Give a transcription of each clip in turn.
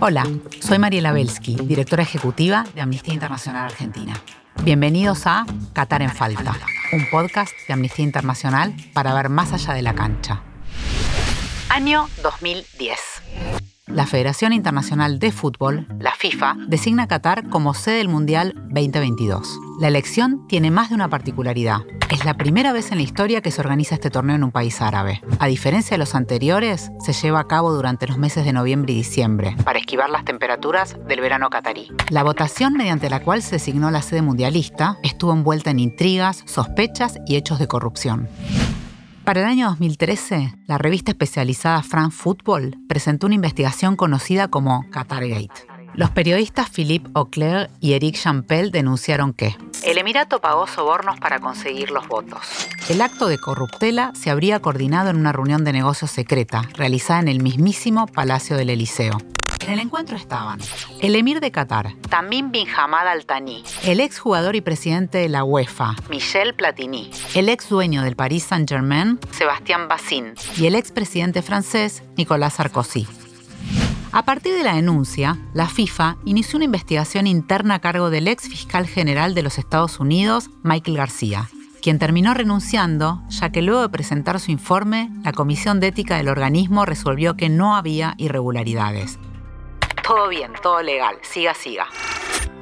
Hola, soy Mariela Belsky, directora ejecutiva de Amnistía Internacional Argentina. Bienvenidos a Qatar en Falta, un podcast de Amnistía Internacional para ver más allá de la cancha. Año 2010. La Federación Internacional de Fútbol, la FIFA, designa a Qatar como sede del Mundial 2022. La elección tiene más de una particularidad. Es la primera vez en la historia que se organiza este torneo en un país árabe. A diferencia de los anteriores, se lleva a cabo durante los meses de noviembre y diciembre, para esquivar las temperaturas del verano catarí. La votación mediante la cual se designó la sede mundialista estuvo envuelta en intrigas, sospechas y hechos de corrupción. Para el año 2013, la revista especializada France Football presentó una investigación conocida como Qatargate. Los periodistas Philippe Auclair y Eric Champel denunciaron que el Emirato pagó sobornos para conseguir los votos. El acto de corruptela se habría coordinado en una reunión de negocios secreta realizada en el mismísimo Palacio del Eliseo. En el encuentro estaban el emir de Qatar, Tamim bin Hamad Al Thani, el ex jugador y presidente de la UEFA, Michel Platini, el ex dueño del Paris Saint-Germain, Sebastián Bassin, y el ex presidente francés, Nicolas Sarkozy. A partir de la denuncia, la FIFA inició una investigación interna a cargo del ex fiscal general de los Estados Unidos, Michael García, quien terminó renunciando, ya que luego de presentar su informe, la Comisión de Ética del organismo resolvió que no había irregularidades todo bien, todo legal, siga, siga.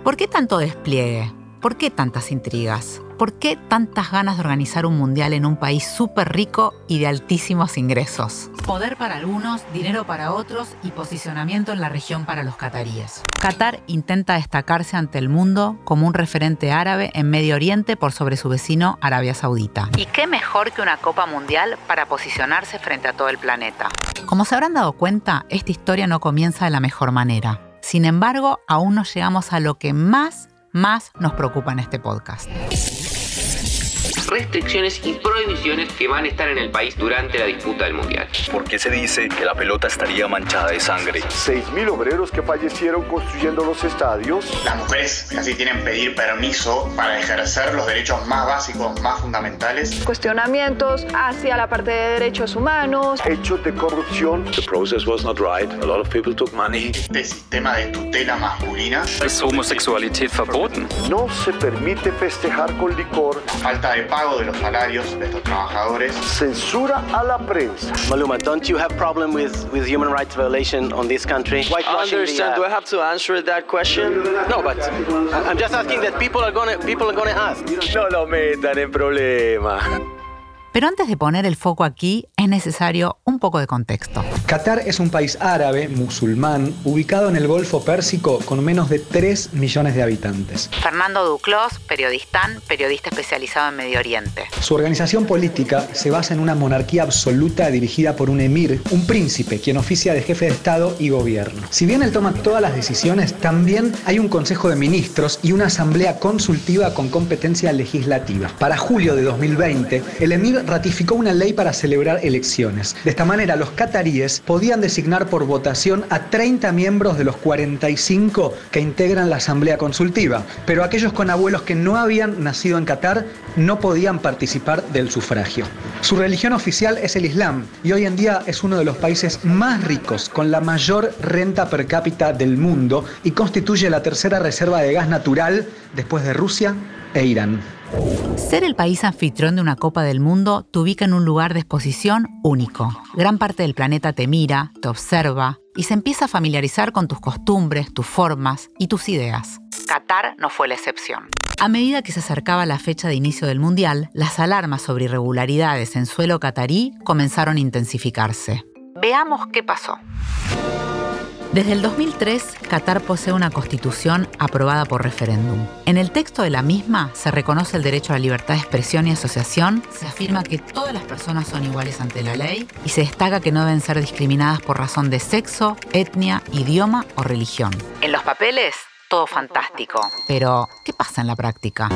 ¿Por qué tanto despliegue? ¿Por qué tantas intrigas? ¿Por qué tantas ganas de organizar un mundial en un país súper rico y de altísimos ingresos? Poder para algunos, dinero para otros y posicionamiento en la región para los cataríes. Qatar intenta destacarse ante el mundo como un referente árabe en Medio Oriente por sobre su vecino Arabia Saudita. ¿Y qué mejor que una Copa Mundial para posicionarse frente a todo el planeta? Como se habrán dado cuenta, esta historia no comienza de la mejor manera. Sin embargo, aún no llegamos a lo que más más nos preocupa en este podcast restricciones y prohibiciones que van a estar en el país durante la disputa del Mundial. ¿Por qué se dice que la pelota estaría manchada de sangre? 6.000 obreros que fallecieron construyendo los estadios. Las mujeres casi tienen que pedir permiso para ejercer los derechos más básicos, más fundamentales. Cuestionamientos hacia la parte de derechos humanos. Hechos de corrupción. The process was not right. A lot of people took money. Este sistema de tutela masculina. Es homosexualidad verboten. No se permite festejar con licor. Falta de pago de los salarios de estos trabajadores. Censura a la prensa. Maluma, don't you have problem with, with human rights violation on this country? I understand. The, uh... Do I have to answer that question? No, but I'm just asking that people are gonna people are gonna ask. No lo metan en problema. Pero antes de poner el foco aquí, es necesario un poco de contexto. Qatar es un país árabe, musulmán, ubicado en el Golfo Pérsico con menos de 3 millones de habitantes. Fernando Duclos, periodistán, periodista especializado en Medio Oriente. Su organización política se basa en una monarquía absoluta dirigida por un emir, un príncipe, quien oficia de jefe de Estado y gobierno. Si bien él toma todas las decisiones, también hay un Consejo de Ministros y una asamblea consultiva con competencia legislativa. Para julio de 2020, el emir ratificó una ley para celebrar De esta manera, los cataríes podían designar por votación a 30 miembros de los 45 que integran la Asamblea Consultiva, pero aquellos con abuelos que no habían nacido en Qatar no podían participar del sufragio. Su religión oficial es el Islam y hoy en día es uno de los países más ricos, con la mayor renta per cápita del mundo y constituye la tercera reserva de gas natural después de Rusia e Irán. Ser el país anfitrión de una Copa del Mundo te ubica en un lugar de exposición único. Gran parte del planeta te mira, te observa y se empieza a familiarizar con tus costumbres, tus formas y tus ideas. Qatar no fue la excepción. A medida que se acercaba la fecha de inicio del Mundial, las alarmas sobre irregularidades en suelo catarí comenzaron a intensificarse. Veamos qué pasó. Desde el 2003, Qatar posee una constitución aprobada por referéndum. En el texto de la misma se reconoce el derecho a la libertad de expresión y asociación, se afirma que todas las personas son iguales ante la ley y se destaca que no deben ser discriminadas por razón de sexo, etnia, idioma o religión. En los papeles, todo fantástico. Pero, ¿qué pasa en la práctica?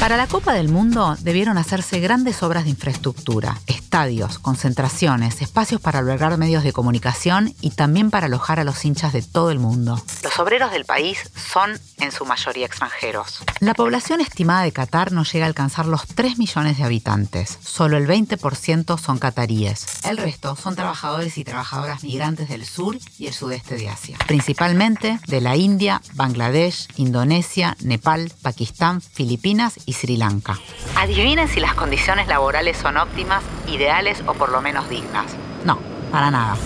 Para la Copa del Mundo debieron hacerse grandes obras de infraestructura, estadios, concentraciones, espacios para albergar medios de comunicación y también para alojar a los hinchas de todo el mundo. Los obreros del país son en su mayoría extranjeros. La población estimada de Qatar no llega a alcanzar los 3 millones de habitantes. Solo el 20% son cataríes. El resto son trabajadores y trabajadoras migrantes del sur y el sudeste de Asia, principalmente de la India, Bangladesh, Indonesia, Nepal, Pakistán, Filipinas y Sri Lanka. Adivinen si las condiciones laborales son óptimas, ideales o por lo menos dignas. No, para nada.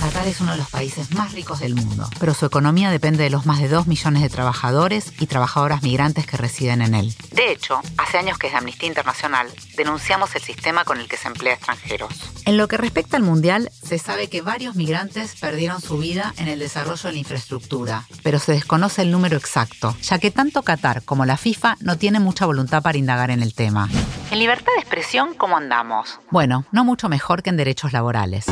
Qatar es uno de los países más ricos del mundo, pero su economía depende de los más de 2 millones de trabajadores y trabajadoras migrantes que residen en él. De hecho, hace años que desde Amnistía Internacional denunciamos el sistema con el que se emplea extranjeros. En lo que respecta al Mundial, se sabe que varios migrantes perdieron su vida en el desarrollo de la infraestructura, pero se desconoce el número exacto, ya que tanto Qatar como la FIFA no tienen mucha voluntad para indagar en el tema. En libertad de expresión, ¿cómo andamos? Bueno, no mucho mejor que en derechos laborales.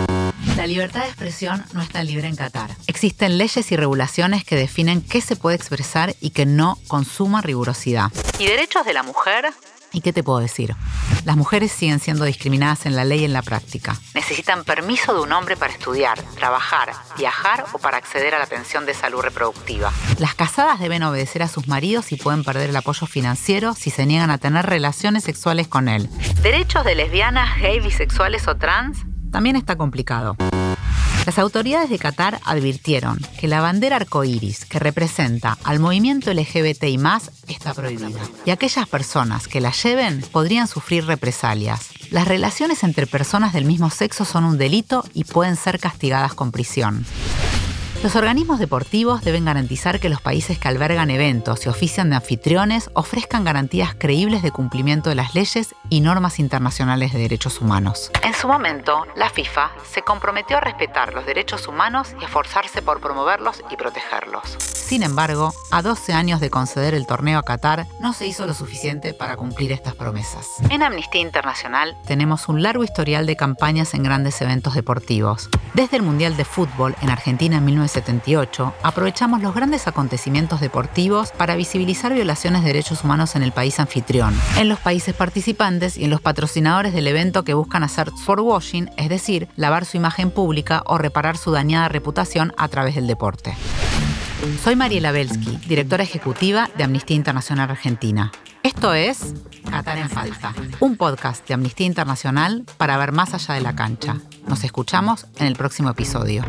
La libertad de expresión no está libre en Qatar. Existen leyes y regulaciones que definen qué se puede expresar y que no consuma rigurosidad. ¿Y derechos de la mujer? ¿Y qué te puedo decir? Las mujeres siguen siendo discriminadas en la ley y en la práctica. Necesitan permiso de un hombre para estudiar, trabajar, viajar o para acceder a la pensión de salud reproductiva. Las casadas deben obedecer a sus maridos y pueden perder el apoyo financiero si se niegan a tener relaciones sexuales con él. ¿Derechos de lesbianas, gay, bisexuales o trans? También está complicado. Las autoridades de Qatar advirtieron que la bandera arcoíris que representa al movimiento LGBTI está prohibida y aquellas personas que la lleven podrían sufrir represalias. Las relaciones entre personas del mismo sexo son un delito y pueden ser castigadas con prisión. Los organismos deportivos deben garantizar que los países que albergan eventos y ofician de anfitriones ofrezcan garantías creíbles de cumplimiento de las leyes y normas internacionales de derechos humanos. En su momento, la FIFA se comprometió a respetar los derechos humanos y a esforzarse por promoverlos y protegerlos. Sin embargo, a 12 años de conceder el torneo a Qatar, no se hizo lo suficiente para cumplir estas promesas. En Amnistía Internacional tenemos un largo historial de campañas en grandes eventos deportivos. Desde el Mundial de Fútbol en Argentina en 1978, aprovechamos los grandes acontecimientos deportivos para visibilizar violaciones de derechos humanos en el país anfitrión, en los países participantes y en los patrocinadores del evento que buscan hacer washing, es decir, lavar su imagen pública o reparar su dañada reputación a través del deporte. Soy Mariela Belsky, directora ejecutiva de Amnistía Internacional Argentina. Esto es Qatar en Falta, un podcast de Amnistía Internacional para ver más allá de la cancha. Nos escuchamos en el próximo episodio.